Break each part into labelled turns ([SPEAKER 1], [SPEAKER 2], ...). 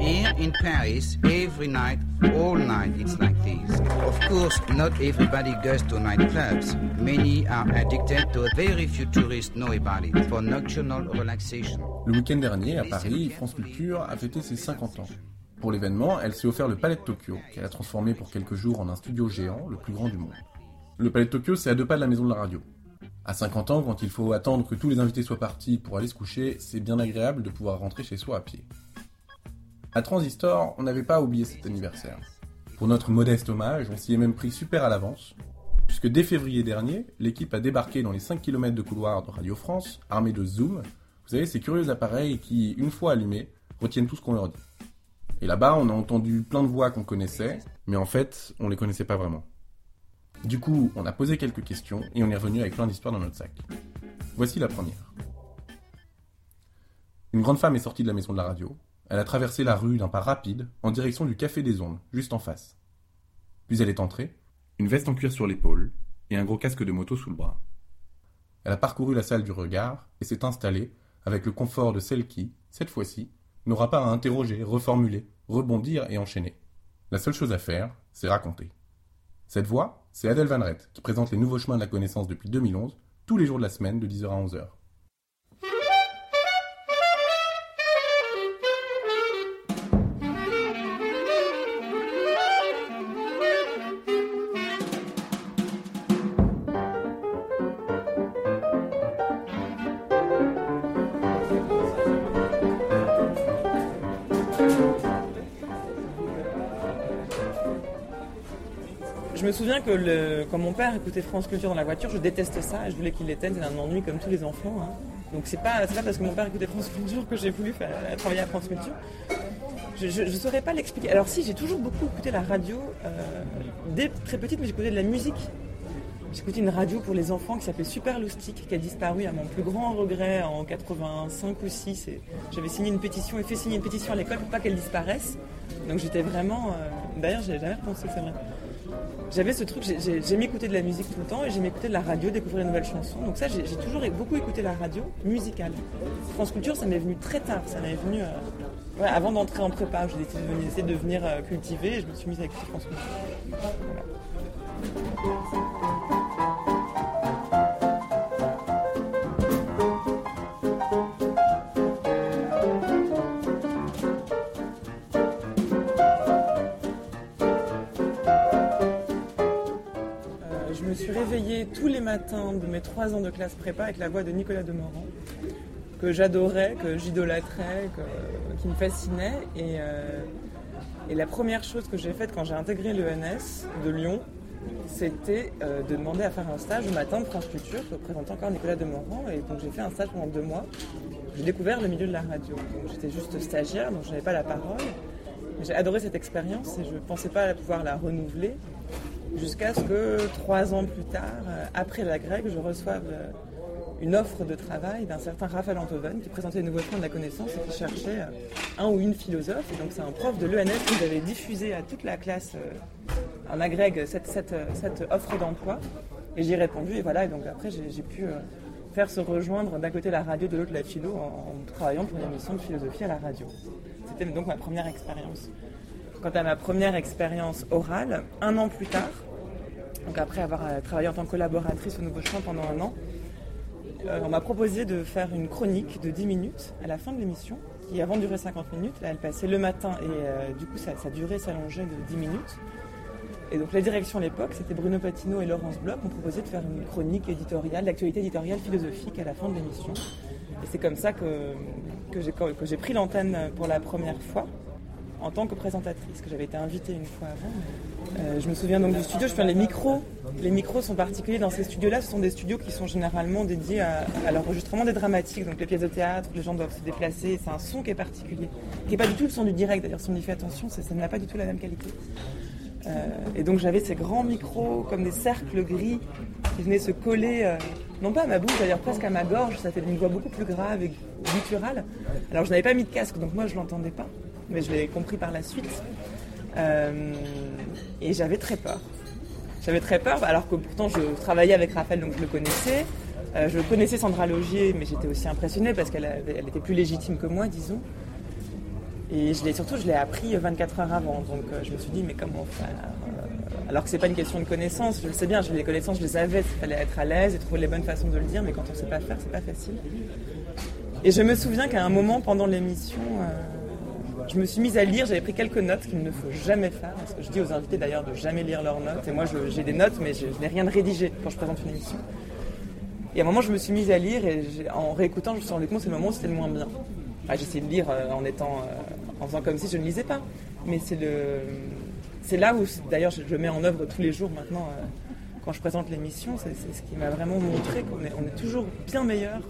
[SPEAKER 1] Here in Paris, every night, all night, it's like this. Of course, not everybody goes to nightclubs. Many are addicted to very few tourists know about it for nocturnal relaxation.
[SPEAKER 2] Le week-end dernier, à Paris, France Culture a fêté ses 50 ans. Pour l'événement, elle s'est offert le Palais de Tokyo, qu'elle a transformé pour quelques jours en un studio géant, le plus grand du monde. Le Palais de Tokyo, c'est à deux pas de la maison de la radio. À 50 ans, quand il faut attendre que tous les invités soient partis pour aller se coucher, c'est bien agréable de pouvoir rentrer chez soi à pied. À Transistor, on n'avait pas oublié cet anniversaire. Pour notre modeste hommage, on s'y est même pris super à l'avance, puisque dès février dernier, l'équipe a débarqué dans les 5 km de couloir de Radio France, armée de Zoom, vous savez, ces curieux appareils qui, une fois allumés, retiennent tout ce qu'on leur dit. Et là-bas, on a entendu plein de voix qu'on connaissait, mais en fait, on les connaissait pas vraiment. Du coup, on a posé quelques questions et on est revenu avec plein d'histoires dans notre sac. Voici la première. Une grande femme est sortie de la maison de la radio, elle a traversé la rue d'un pas rapide en direction du Café des Ondes, juste en face. Puis elle est entrée, une veste en cuir sur l'épaule et un gros casque de moto sous le bras. Elle a parcouru la salle du regard et s'est installée avec le confort de celle qui, cette fois-ci, n'aura pas à interroger, reformuler, rebondir et enchaîner. La seule chose à faire, c'est raconter. Cette voix, c'est Adèle Van Rett, qui présente les nouveaux chemins de la connaissance depuis 2011, tous les jours de la semaine de 10h à 11h.
[SPEAKER 3] Que quand mon père écoutait France Culture dans la voiture, je détestais ça je voulais qu'il l'éteigne, c'est un ennui comme tous les enfants. hein. Donc c'est pas, pas parce que mon père écoutait France Culture que j'ai voulu faire, travailler à France Culture. Je ne saurais pas l'expliquer. Alors si, j'ai toujours beaucoup écouté la radio. euh, dès très petite, mais j'écoutais de la musique. J'écoutais une radio pour les enfants qui s'appelait Super Loustic, qui a disparu à mon plus grand regret en 85 ou 6. Et J'avais signé une pétition et fait signer une pétition à l'école pour pas qu'elle disparaisse. Donc j'étais vraiment... euh, D'ailleurs, j'avais jamais repensé, c'est vrai. J'avais ce truc, j'ai- j'ai- j'aimais écouter de la musique tout le temps et j'aimais écouter de la radio, découvrir de nouvelles chansons. Donc ça, j'ai toujours beaucoup écouté la radio musicale. France Culture, ça m'est venu très tard. Ça m'est venu euh, avant d'entrer en prépa. J'ai décidé de essayer de devenir euh, cultivée et je me suis mise à écouter France Culture. Matins de mes trois ans de classe prépa avec la voix de Nicolas Demorand, que j'adorais, que j'idolâtrais, qui me fascinait. Et, euh, et la première chose que j'ai faite quand j'ai intégré l'ENS de Lyon, c'était euh, de demander à faire un stage au matin de France Culture, que présentait encore Nicolas Demorand. Et donc j'ai fait un stage pendant deux mois. J'ai découvert le milieu de la radio. J'étais juste stagiaire, donc je n'avais pas la parole. J'ai adoré cette expérience et je ne pensais pas pouvoir la renouveler jusqu'à ce que trois ans plus tard, euh, après la grecque, je reçoive euh, une offre de travail d'un certain Raphaël Antoven qui présentait les nouveaux chemins de la connaissance et qui cherchait euh, un ou une philosophe. Donc c'est un prof de l'ENS qui avait diffusé à toute la classe en agrègue cette, offre d'emploi. Et j'ai répondu et voilà, et donc après j'ai pu faire se rejoindre d'un côté la radio, de l'autre la philo en, en travaillant pour une émission de philosophie à la radio. C'était donc ma première expérience. Quant à ma première expérience orale, un an plus tard, donc après avoir euh, travaillé en tant que collaboratrice au Nouveau Chemin pendant un an, euh, on m'a proposé de faire une chronique de 10 minutes à la fin de l'émission, qui avant durait 50 minutes. Elle passait le matin et euh, du coup, ça durait, s'allongeait de 10 minutes. Et donc la direction à l'époque, c'était Bruno Patino et Laurence Bloch, m'ont proposé de faire une chronique éditoriale, d'actualité éditoriale philosophique à la fin de l'émission. Et c'est comme ça que j'ai pris l'antenne pour la première fois en tant que présentatrice, que j'avais été invitée une fois avant. euh, je me souviens donc du studio, je fais les micros. Les micros sont particuliers dans ces studios-là. Ce sont des studios qui sont généralement dédiés à, à l'enregistrement des dramatiques, donc les pièces de théâtre, les gens doivent se déplacer. C'est un son qui est particulier, qui n'est pas du tout le son du direct. D'ailleurs, si on y fait attention, ça, ça n'a pas du tout la même qualité. Euh, et donc j'avais ces grands micros comme des cercles gris qui venaient se coller, euh, non pas à ma bouche, d'ailleurs presque à ma gorge, ça fait une voix beaucoup plus grave et gutturale. Alors je n'avais pas mis de casque, donc moi je l'entendais pas, mais je l'ai compris par la suite. Euh, et j'avais très peur. J'avais très peur, alors que pourtant je travaillais avec Raphaël, donc je le connaissais. Euh, je connaissais Sandra Logier, mais j'étais aussi impressionnée parce qu'elle était plus légitime que moi, disons. Et je surtout, je l'ai appris 24 heures avant. Donc je me suis dit, mais comment faire alors que c'est pas une question de connaissance, je le sais bien, les connaissances, je les avais, il fallait être à l'aise et trouver les bonnes façons de le dire, mais quand on ne sait pas faire, c'est pas facile. Et je me souviens qu'à un moment pendant l'émission, euh, je me suis mise à lire, j'avais pris quelques notes qu'il ne faut jamais faire, parce que je dis aux invités d'ailleurs de jamais lire leurs notes, et moi j'ai des notes, mais je, n'ai rien de rédigé quand je présente une émission. Et à un moment, je me suis mise à lire, et en réécoutant, je me suis rendu compte que c'est le moment où c'était le moins bien. J'ai essayé de lire euh, en étant, euh, en faisant comme si je ne lisais pas, mais c'est là où, d'ailleurs, je, mets en œuvre tous les jours maintenant, euh, quand je présente l'émission, c'est ce qui m'a vraiment montré qu'on est, est toujours bien meilleur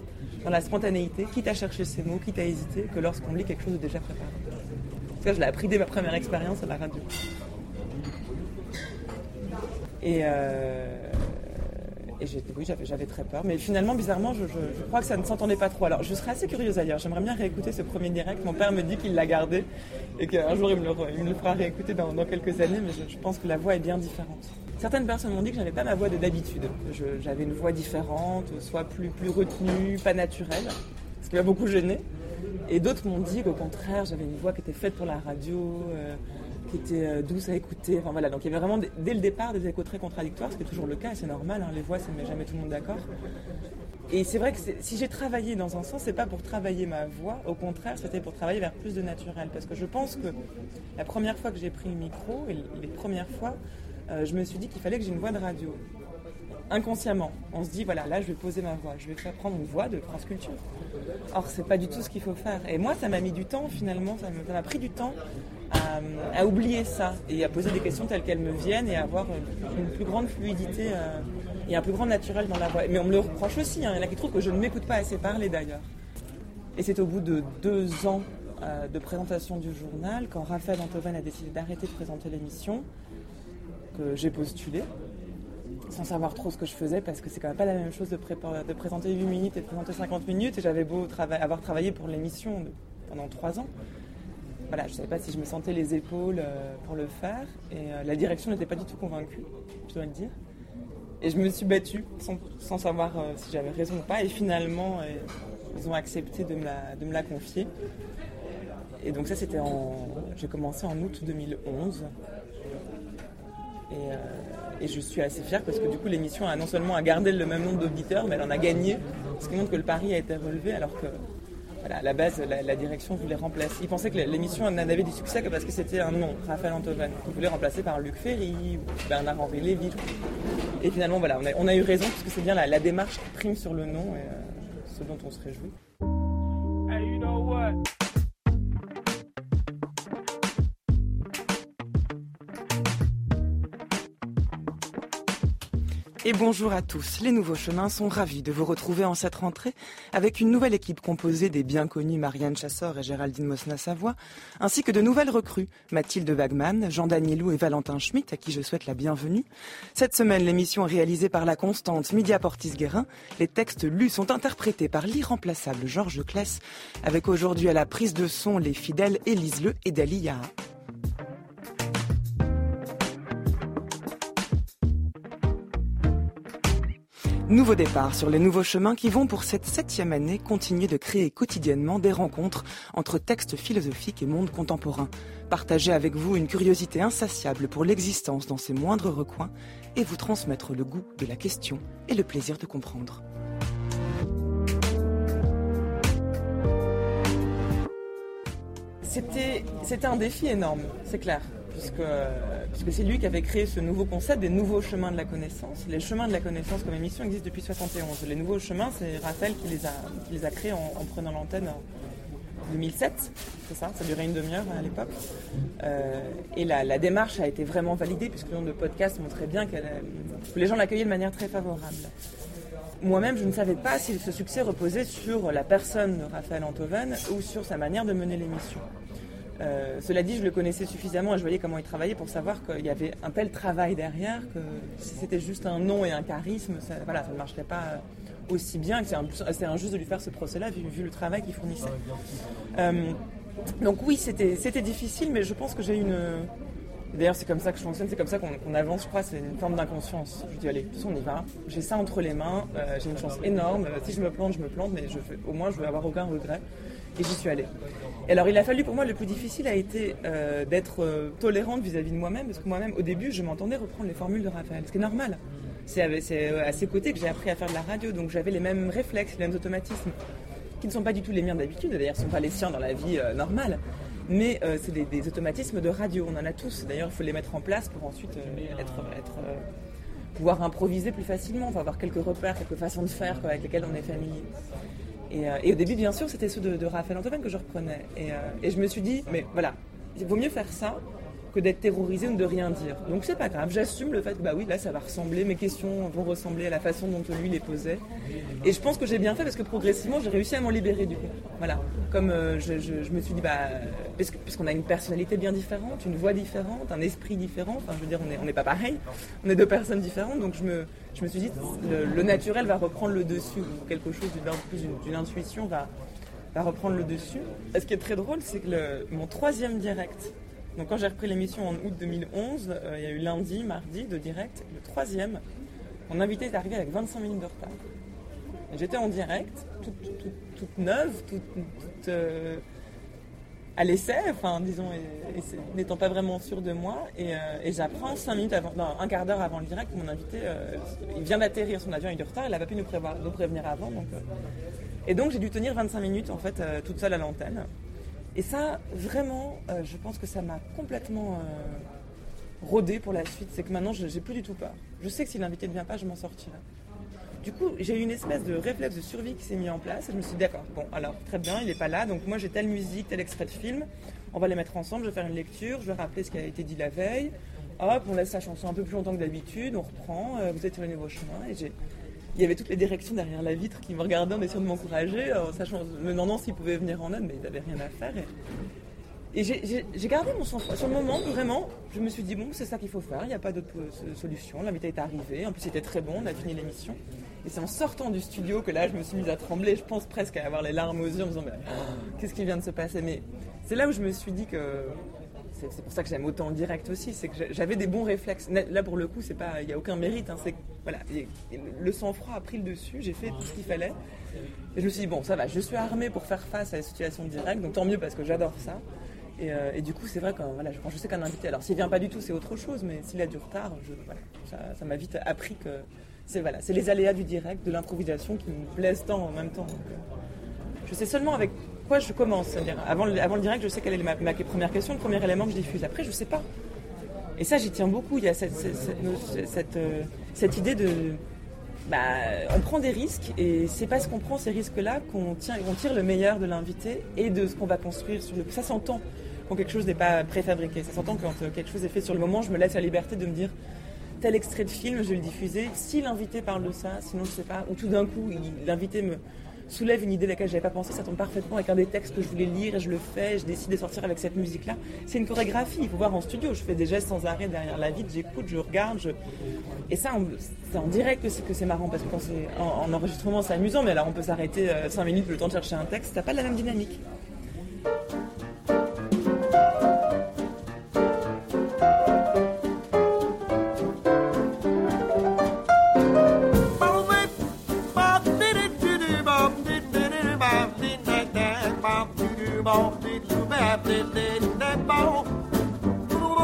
[SPEAKER 3] dans la spontanéité, quitte à chercher ses mots, quitte à hésiter, que lorsqu'on lit quelque chose de déjà préparé. Je l'ai appris dès ma première expérience à la radio. Et, euh, oui, j'avais très peur. Mais finalement, bizarrement, je, crois que ça ne s'entendait pas trop. Alors, je serais assez curieuse dire. J'aimerais bien réécouter ce premier direct. Mon père me dit qu'il l'a gardé et qu'un jour, il me, le, fera réécouter dans, quelques années. Mais je, pense que la voix est bien différente. Certaines personnes m'ont dit que je n'avais pas ma voix de d'habitude. J'avais une voix différente, soit plus, plus retenue, pas naturelle. Ce qui m'a beaucoup gêné. Et d'autres m'ont dit qu'au contraire, j'avais une voix qui était faite pour la radio. Euh, qui était euh, douce à écouter. Enfin voilà, donc il y avait vraiment dès le départ des échos très contradictoires, ce qui est toujours le cas, c'est normal, hein, les voix, ça ne met jamais tout le monde d'accord. Et c'est vrai que si j'ai travaillé dans un sens, c'est pas pour travailler ma voix, au contraire, c'était pour travailler vers plus de naturel. Parce que je pense que la première fois que j'ai pris le micro, et les premières fois, euh, je me suis dit qu'il fallait que j'ai une voix de radio. Inconsciemment, on se dit voilà, là je vais poser ma voix, je vais faire prendre une voix de France Culture. Or, c'est pas du tout ce qu'il faut faire. Et moi, ça m'a mis du temps finalement, ça m'a pris du temps à, oublier ça et à poser des questions telles qu'elles me viennent et à avoir une, plus grande fluidité euh, et un plus grand naturel dans la voix. Mais on me le reproche aussi, hein. il y en a qui trouvent que je ne m'écoute pas assez parler d'ailleurs. Et c'est au bout de deux ans euh, de présentation du journal, quand Raphaël Antoven a décidé d'arrêter de présenter l'émission, que j'ai postulé, sans savoir trop ce que je faisais, parce que c'est quand même pas la même chose de, de présenter 8 minutes et de présenter 50 minutes, et j'avais beau avoir travaillé pour l'émission pendant trois ans voilà, je savais pas si je me sentais les épaules euh, pour le faire. Et euh, la direction n'était pas du tout convaincue, je dois le dire. Et je me suis battue sans, savoir euh, si j'avais raison ou pas. Et finalement, ils ont accepté de me, la, de me la confier. Et donc ça, c'était en... J'ai commencé en août 2011. Et, et, je suis assez fière parce que du coup, l'émission a non seulement gardé le même nombre d'auditeurs, mais elle en a gagné. Ce qui montre que le pari a été relevé alors que à la base, la, direction voulait remplacer. Ils pensaient que l'émission n'avait du succès que parce que c'était un nom, Raphaël Antoven. Ils voulaient remplacer par Luc Ferry ou Bernard-Henri Lévy. Et finalement, voilà, on a, eu raison parce que c'est bien la, démarche qui prime sur le nom et euh, ce dont on se réjouit. Et bonjour à tous. Les Nouveaux Chemins sont ravis de vous retrouver en cette rentrée avec une nouvelle équipe composée des bien connus Marianne Chassor et Géraldine Mosna-Savoie, ainsi que de nouvelles recrues, Mathilde Wagman, Jean Danielou et Valentin Schmitt, à qui je souhaite la bienvenue. Cette semaine, l'émission est réalisée par la constante Media Portis-Guérin. Les textes lus sont interprétés par l'irremplaçable Georges Kless, avec aujourd'hui à la prise de son les fidèles Élise Le et Dalia. Nouveau départ sur les nouveaux chemins qui vont pour cette septième année continuer de créer quotidiennement des rencontres entre textes philosophiques et monde contemporain. Partager avec vous une curiosité insatiable pour l'existence dans ses moindres recoins et vous transmettre le goût de la question et le plaisir de comprendre. C'était un défi énorme, c'est clair puisque, c'est lui qui avait créé ce nouveau concept des nouveaux chemins de la connaissance. Les chemins de la connaissance comme émission existent depuis 71. Les nouveaux chemins, c'est Raphaël qui les a, créés en, prenant l'antenne en 2007, c'est ça, ça durait une demi-heure à l'époque. Euh, et la, démarche a été vraiment validée puisque le nombre de podcasts montrait bien que les gens l'accueillaient de manière très favorable. Moi-même, je ne savais pas si ce succès reposait sur la personne de Raphaël Antoven ou sur sa manière de mener l'émission. Euh, cela dit, je le connaissais suffisamment et je voyais comment il travaillait pour savoir qu'il y avait un tel travail derrière que si c'était juste un nom et un charisme, ça, voilà, ça ne marcherait pas aussi bien. C'est injuste de lui faire ce procès-là vu, le travail qu'il fournissait. Euh, donc oui, c'était difficile, mais je pense que j'ai une... D'ailleurs, c'est comme ça que je fonctionne, c'est comme ça qu'on avance, je crois, c'est une forme d'inconscience. Je dis, allez, on y va. J'ai ça entre les mains, euh, j'ai une chance énorme. Si je me plante, je me plante, mais au moins, je veux avoir aucun regret. Et j'y suis allée. Et alors il a fallu pour moi, le plus difficile a été euh, d'être euh, tolérante vis-à-vis de moi-même, parce que moi-même, au début, je m'entendais reprendre les formules de Raphaël, ce qui est normal. C'est à ses côtés que j'ai appris à faire de la radio, donc j'avais les mêmes réflexes, les mêmes automatismes, qui ne sont pas du tout les miens d'habitude, d'ailleurs ce ne sont pas les siens dans la vie normale. Mais c'est des, automatismes de radio, on en a tous. D'ailleurs, il faut les mettre en place pour ensuite être pouvoir improviser plus facilement, enfin, avoir quelques repères, quelques façons de faire avec lesquelles on est familier. Euh, et, au début, bien sûr, c'était ceux de, Raphaël Antoine que je reprenais. Euh, et, je me suis dit, mais voilà, il vaut mieux faire ça que d'être terrorisé ou de rien dire. Donc c'est pas grave, j'assume le fait que bah oui, là ça va ressembler, mes questions vont ressembler à la façon dont lui les posait. Et je pense que j'ai bien fait parce que progressivement j'ai réussi à m'en libérer du coup. Voilà, comme euh, je, me suis dit, bah, puisqu'on a une personnalité bien différente, une voix différente, un esprit différent, enfin je veux dire, on n'est pas pareil, on est deux personnes différentes, donc je me, je me suis dit, le, naturel va reprendre le dessus, ou quelque chose d'une intuition va, va reprendre le dessus. ce qui est très drôle, c'est que mon troisième direct, donc quand j'ai repris l'émission en août 2011, euh, il y a eu lundi, mardi de direct. Le troisième, mon invité est arrivé avec 25 minutes de retard. J'étais en direct, toute, neuve, toute, euh, à l'essai, enfin disons, n'étant pas vraiment sûre de moi. Et, euh, j'apprends 5 minutes avant, un quart d'heure avant le direct, mon invité, il vient d'atterrir son avion, il est de retard, il n'a pas pu nous, prévoir, nous prévenir avant. Et donc j'ai dû tenir 25 minutes en fait toute seule à l'antenne. Et ça, vraiment, euh, je pense que ça m'a complètement euh, rodé pour la suite. C'est que maintenant, je n'ai plus du tout peur. Je sais que si l'invité ne vient pas, je m'en sortirai. Du coup, j'ai eu une espèce de réflexe de survie qui s'est mis en place. Je me suis dit, d'accord, bon, alors, très bien, il n'est pas là. Donc, moi, j'ai telle musique, tel extrait de film. On va les mettre ensemble. Je vais faire une lecture. Je vais rappeler ce qui a été dit la veille. Hop, on laisse la chanson un peu plus longtemps que d'habitude. On reprend. Euh, vous êtes sur le nouveau chemin. Et j'ai il y avait toutes les directions derrière la vitre qui me regardaient en essayant de m'encourager, en sachant, me demandant s'ils pouvaient venir en aide, mais ils n'avaient rien à faire. Et, j'ai gardé mon sang-froid. Sur le moment, vraiment, je me suis dit, bon, c'est ça qu'il faut faire, il n'y a pas d'autre euh, solution. L'invité est arrivé, en plus c'était très bon, on a fini l'émission. Et c'est en sortant du studio que là, je me suis mise à trembler, je pense presque à avoir les larmes aux yeux en me disant, mais qu'est-ce qui vient de se passer? Mais c'est là où je me suis dit que c'est pour ça que j'aime autant en direct aussi, c'est que j'avais des bons réflexes. Là, pour le coup, il n'y a aucun mérite. Hein, c'est voilà, le sang-froid a pris le dessus. J'ai fait tout ce qu'il fallait. Et je me suis dit bon, ça va, je suis armée pour faire face à la situation directe, donc tant mieux parce que j'adore ça. Et, euh, du coup, c'est vrai que voilà, quand je sais qu'un invité, alors s'il vient pas du tout, c'est autre chose, mais s'il a du retard, ça m'a vite appris que c'est voilà, les aléas du direct, de l'improvisation qui me plaisent tant en même temps. Euh, je sais seulement avec je commence. C'est-à-dire, avant, le, direct, je sais quelle est ma, première question, le premier élément que je diffuse. Après, je sais pas. Et ça, j'y tiens beaucoup. Il y a cette, cette, euh, cette, idée de. Bah, on prend des risques et c'est parce qu'on prend ces risques-là qu'on tire, le meilleur de l'invité et de ce qu'on va construire sur le. Ça s'entend quand quelque chose n'est pas préfabriqué. Ça s'entend quand euh, quelque chose est fait sur le moment. Je me laisse la liberté de me dire tel extrait de film, je vais le diffuser. Si l'invité parle de ça, sinon je sais pas. Ou tout d'un coup, l'invité me soulève une idée à laquelle je n'avais pas pensé, ça tombe parfaitement avec un des textes que je voulais lire et je le fais, je décide de sortir avec cette musique-là. C'est une chorégraphie, il faut voir en studio, je fais des gestes sans arrêt derrière la vitre, j'écoute, je regarde, je... et ça, c'est en direct que c'est marrant, parce que quand c'est en, enregistrement, c'est amusant, mais alors on peut s'arrêter 5 euh, minutes le temps de chercher un texte, ça pas la même dynamique.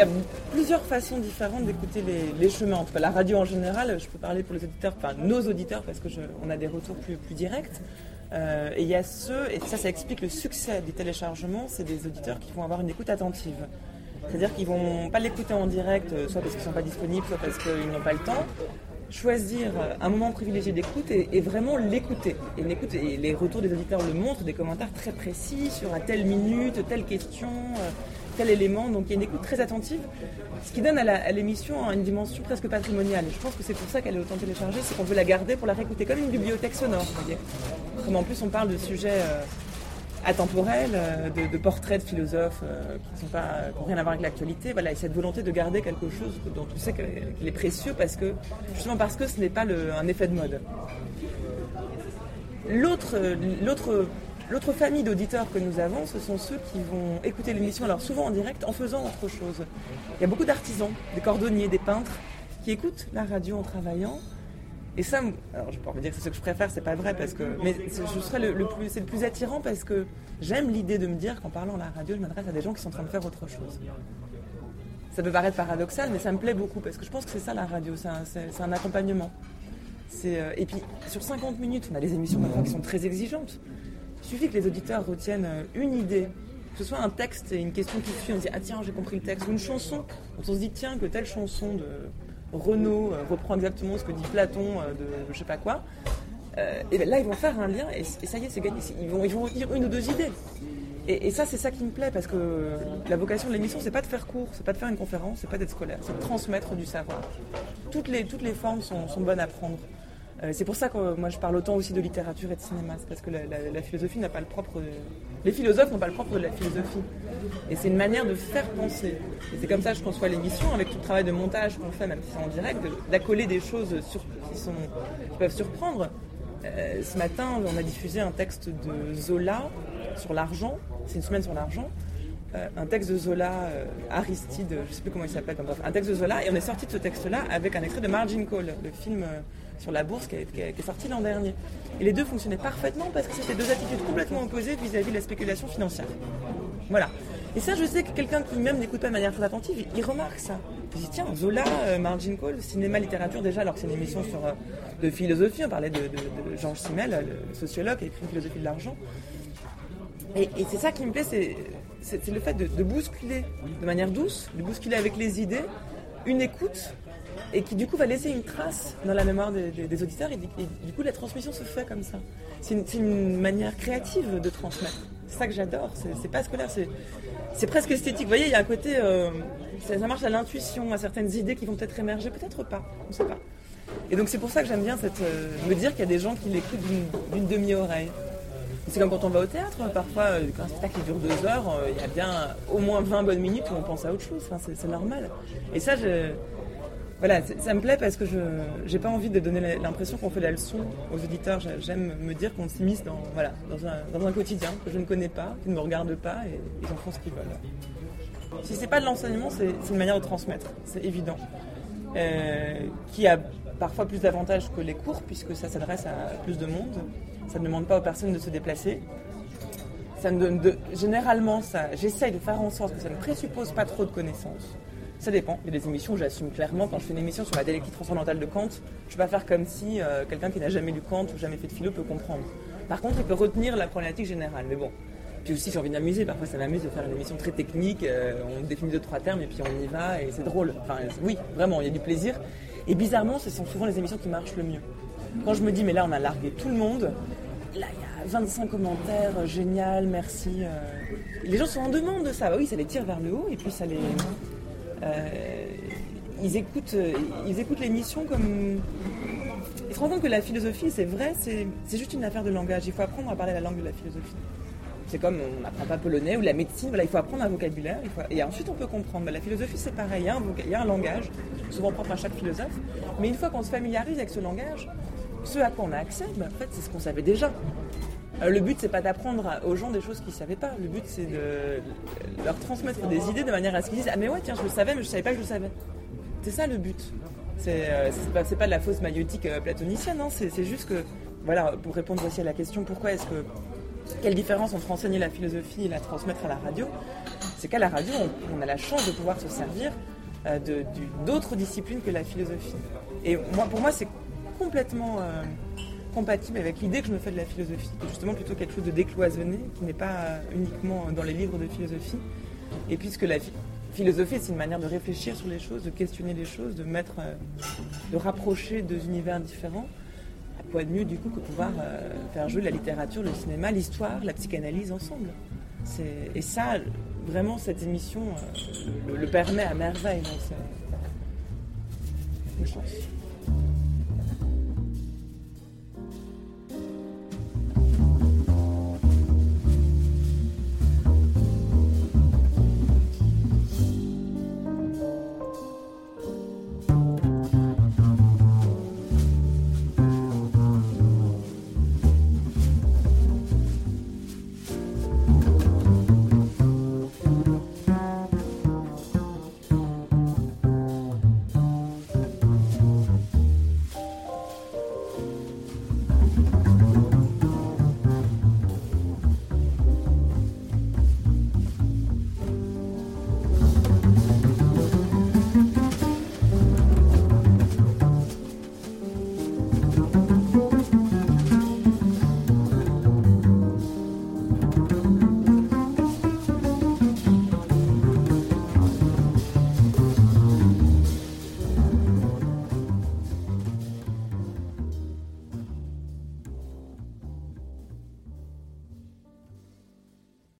[SPEAKER 3] y a plusieurs façons différentes d'écouter les, chemins. En tout cas, la radio en général, je peux parler pour les auditeurs, enfin nos auditeurs, parce que on a des retours plus, directs. Euh, et il y a ceux, et ça, ça explique le succès du téléchargement, c'est des auditeurs qui vont avoir une écoute attentive. C'est-à-dire qu'ils vont pas l'écouter en direct, euh, soit parce qu'ils sont pas disponibles, soit parce qu'ils n'ont pas le temps, choisir un moment privilégié d'écoute et, vraiment l'écouter. Et, et les retours des auditeurs le montrent, des commentaires très précis sur à telle minute, telle question, euh, élément. Donc il y a une écoute très attentive, ce qui donne à l'émission une dimension presque patrimoniale. Et je pense que c'est pour ça qu'elle est autant téléchargée, c'est qu'on veut la garder pour la réécouter, comme une bibliothèque sonore. Comme en plus on parle de sujets euh, atemporels, euh, de, portraits de philosophes qui n'ont rien à voir avec l'actualité. Voilà, et cette volonté de garder quelque chose dont on sait qu'il est précieux parce que justement parce que ce n'est pas un effet de mode. L'autre, l'autre famille d'auditeurs que nous avons, ce sont ceux qui vont écouter l'émission, alors souvent en direct, en faisant autre chose. Il y a beaucoup d'artisans, des cordonniers, des peintres, qui écoutent la radio en travaillant. Et ça, alors je peux pas dire que c'est ce que je préfère, c'est pas vrai, parce que, mais le, c'est le plus attirant parce que j'aime l'idée de me dire qu'en parlant à la radio, je m'adresse à des gens qui sont en train de faire autre chose. Ça peut paraître paradoxal, mais ça me plaît beaucoup parce que je pense que c'est ça la radio, c'est un, accompagnement. Euh, et puis sur 50 minutes, on a des émissions qui sont très exigeantes. Il suffit que les auditeurs retiennent euh, une idée, que ce soit un texte et une question qui suit, on se dit ah tiens j'ai compris le texte, ou une chanson, dont on se dit tiens que telle chanson de Renaud euh, reprend exactement ce que dit Platon euh, de, je sais pas quoi. et ben là ils vont faire un lien et, ça y est. Ils vont, ils vont retenir une ou deux idées. Et, ça c'est ça qui me plaît parce que la vocation de l'émission c'est pas de faire cours, c'est pas de faire une conférence, c'est pas d'être scolaire, c'est de transmettre du savoir. Toutes les, toutes les formes sont bonnes à prendre. Euh, c'est pour ça que euh, moi je parle autant aussi de littérature et de cinéma, c'est parce que la, philosophie n'a pas le propre. Les philosophes n'ont pas le propre de la philosophie. Et c'est une manière de faire penser. Et c'est comme ça que je conçois l'émission, avec tout le travail de montage qu'on fait, même si c'est en direct, d'accoler des choses qui, peuvent surprendre. Euh, ce matin, on a diffusé un texte de Zola sur l'argent. C'est une semaine sur l'argent. un texte de Zola, Aristide, je ne sais plus comment il s'appelle, un texte de Zola, et on est sorti de ce texte-là avec un extrait de Margin Call, le film sur la bourse qui, est, sorti l'an dernier. Et les deux fonctionnaient parfaitement parce que c'était deux attitudes complètement opposées vis-à-vis de la spéculation financière. Voilà. Et ça, je sais que quelqu'un qui même n'écoute pas de manière très attentive, il remarque ça. Il dit, tiens, Zola, euh, Margin Call, cinéma, littérature, déjà, alors que c'est une émission sur, euh, de philosophie, on parlait de, de, Georges Simmel, le sociologue qui a écrit une philosophie de l'argent. Et, c'est ça qui me plaît, c'est le fait de, de, bousculer de manière douce, de bousculer avec les idées, une écoute et qui du coup va laisser une trace dans la mémoire des, auditeurs et, du coup la transmission se fait comme ça. C'est une, manière créative de transmettre. C'est ça que j'adore, c'est pas scolaire, c'est presque esthétique. Vous voyez, il y a un côté, euh, ça, marche à l'intuition, à certaines idées qui vont peut-être émerger, peut-être pas, on ne sait pas. Et donc c'est pour ça que j'aime bien euh, me dire qu'il y a des gens qui l'écoutent d'une demi-oreille. C'est comme quand on va au théâtre, parfois, euh, quand un spectacle dure deux heures, il y a bien au moins 20 bonnes minutes où on pense à autre chose, c'est normal. Et ça, je, voilà, ça me plaît parce que je n'ai pas envie de donner l'impression qu'on fait la leçon aux auditeurs. J'aime me dire qu'on s'immisce dans, voilà, dans, un, dans un quotidien que je ne connais pas, qui ne me regarde pas et ils en font ce qu'ils veulent. Si c'est pas de l'enseignement, c'est une manière de transmettre, c'est évident. Euh, qui a parfois plus d'avantages que les cours puisque ça s'adresse à plus de monde. Ça ne demande pas aux personnes de se déplacer. Généralement, ça, j'essaye de faire en sorte que ça ne présuppose pas trop de connaissances. Ça dépend. Il y a des émissions où j'assume clairement. Quand je fais une émission sur la dialectique transcendantale de Kant, je ne vais pas faire comme si euh, quelqu'un qui n'a jamais lu Kant ou jamais fait de philo peut comprendre. Par contre, il peut retenir la problématique générale. Mais bon. Puis aussi, j'ai envie d'amuser. Parfois, ça m'amuse de faire une émission très technique. Euh, on définit deux, trois termes et puis on y va et c'est drôle. Enfin, oui, vraiment, il y a du plaisir. Et bizarrement, ce sont souvent les émissions qui marchent le mieux. Quand je me dis, mais là, on a largué tout le monde, là, il y a 25 commentaires, euh, génial, merci. Les gens sont en demande de ça. Bah oui, ça les tire vers le haut et puis ça les, ils écoutent, euh, ils écoutent l'émission comme. Ils se rendent compte que la philosophie, c'est vrai, c'est juste une affaire de langage. Il faut apprendre à parler la langue de la philosophie. C'est comme on n'apprend pas polonais ou la médecine, voilà, il faut apprendre un vocabulaire, et ensuite on peut comprendre. la philosophie, c'est pareil, il y, a un il y, a un langage, souvent propre à chaque philosophe, mais une fois qu'on se familiarise avec ce langage, ce à quoi on a accès, ben, en fait, c'est ce qu'on savait déjà. Euh, le but, c'est pas d'apprendre aux gens des choses qu'ils savaient pas. Le but, c'est de leur transmettre des idées de manière à ce qu'ils disent Ah, mais ouais, tiens, je le savais, mais je savais pas que je le savais. C'est ça le but. C'est euh, pas, de la fausse maïotique euh, platonicienne, hein. c'est juste que, voilà, pour répondre aussi à la question pourquoi est-ce que. Quelle différence entre enseigner la philosophie et la transmettre à la radio C'est qu'à la radio, on, a la chance de pouvoir se servir d'autres disciplines que la philosophie. Et moi, pour moi, c'est complètement compatible avec l'idée que je me fais de la philosophie. Justement, plutôt quelque chose de décloisonné, qui n'est pas uniquement dans les livres de philosophie. Et puisque la, philosophie, c'est une manière de réfléchir sur les choses, de questionner les choses, de mettre, euh, de rapprocher deux univers différents. À quoi de mieux du coup que pouvoir euh, faire jouer la littérature, le cinéma, l'histoire, la psychanalyse ensemble. Et ça, vraiment, cette émission le, le, permet à merveille. Donc chance.